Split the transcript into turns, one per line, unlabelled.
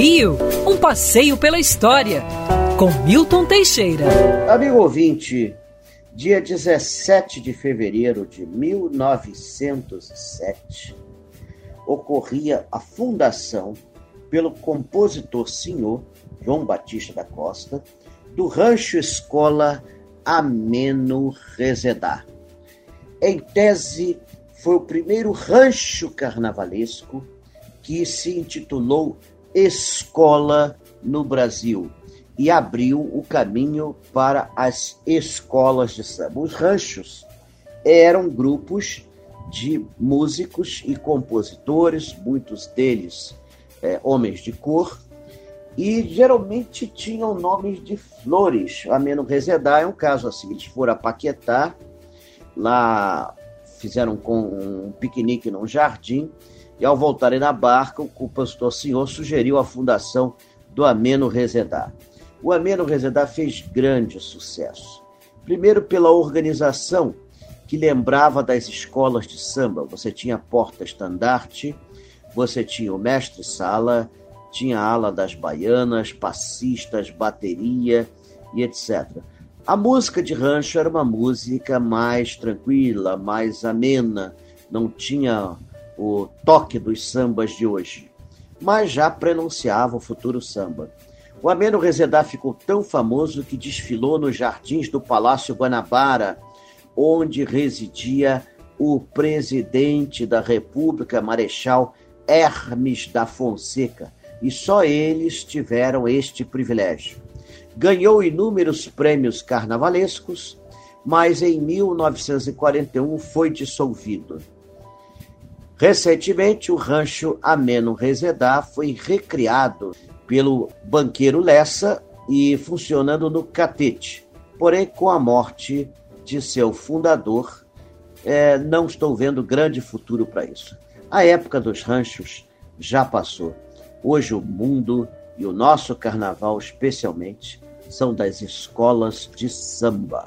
Rio, um passeio pela história, com Milton Teixeira.
Amigo ouvinte, dia 17 de fevereiro de 1907, ocorria a fundação pelo compositor senhor João Batista da Costa do Rancho Escola Ameno Rezedá. Em tese, foi o primeiro rancho carnavalesco que se intitulou Escola no Brasil e abriu o caminho para as escolas de samba. Os ranchos eram grupos de músicos e compositores, muitos deles é, homens de cor, e geralmente tinham nomes de flores. Ameno Rezedá é um caso assim. Eles foram a Paquetá, lá fizeram com um piquenique num jardim, e ao voltarem na barca, o compositor senhor sugeriu a fundação do Ameno Rezedá. O Ameno Rezedá fez grande sucesso. Primeiro pela organização que lembrava das escolas de samba. Você tinha porta-estandarte, você tinha o mestre-sala, tinha a ala das baianas, passistas, bateria e etc. A música de rancho era uma música mais tranquila, mais amena, não tinha o toque dos sambas de hoje, mas já prenunciava o futuro samba. O Ameno Rezedá ficou tão famoso que desfilou nos jardins do Palácio Guanabara, onde residia o presidente da República, Marechal Hermes da Fonseca, e só eles tiveram este privilégio. Ganhou inúmeros prêmios carnavalescos, mas em 1941 foi dissolvido. Recentemente, o rancho Ameno Rezedá foi recriado pelo banqueiro Lessa e funcionando no Catete. Porém, com a morte de seu fundador, é, não estou vendo grande futuro para isso. A época dos ranchos já passou. Hoje o mundo e o nosso carnaval, especialmente, são das escolas de samba.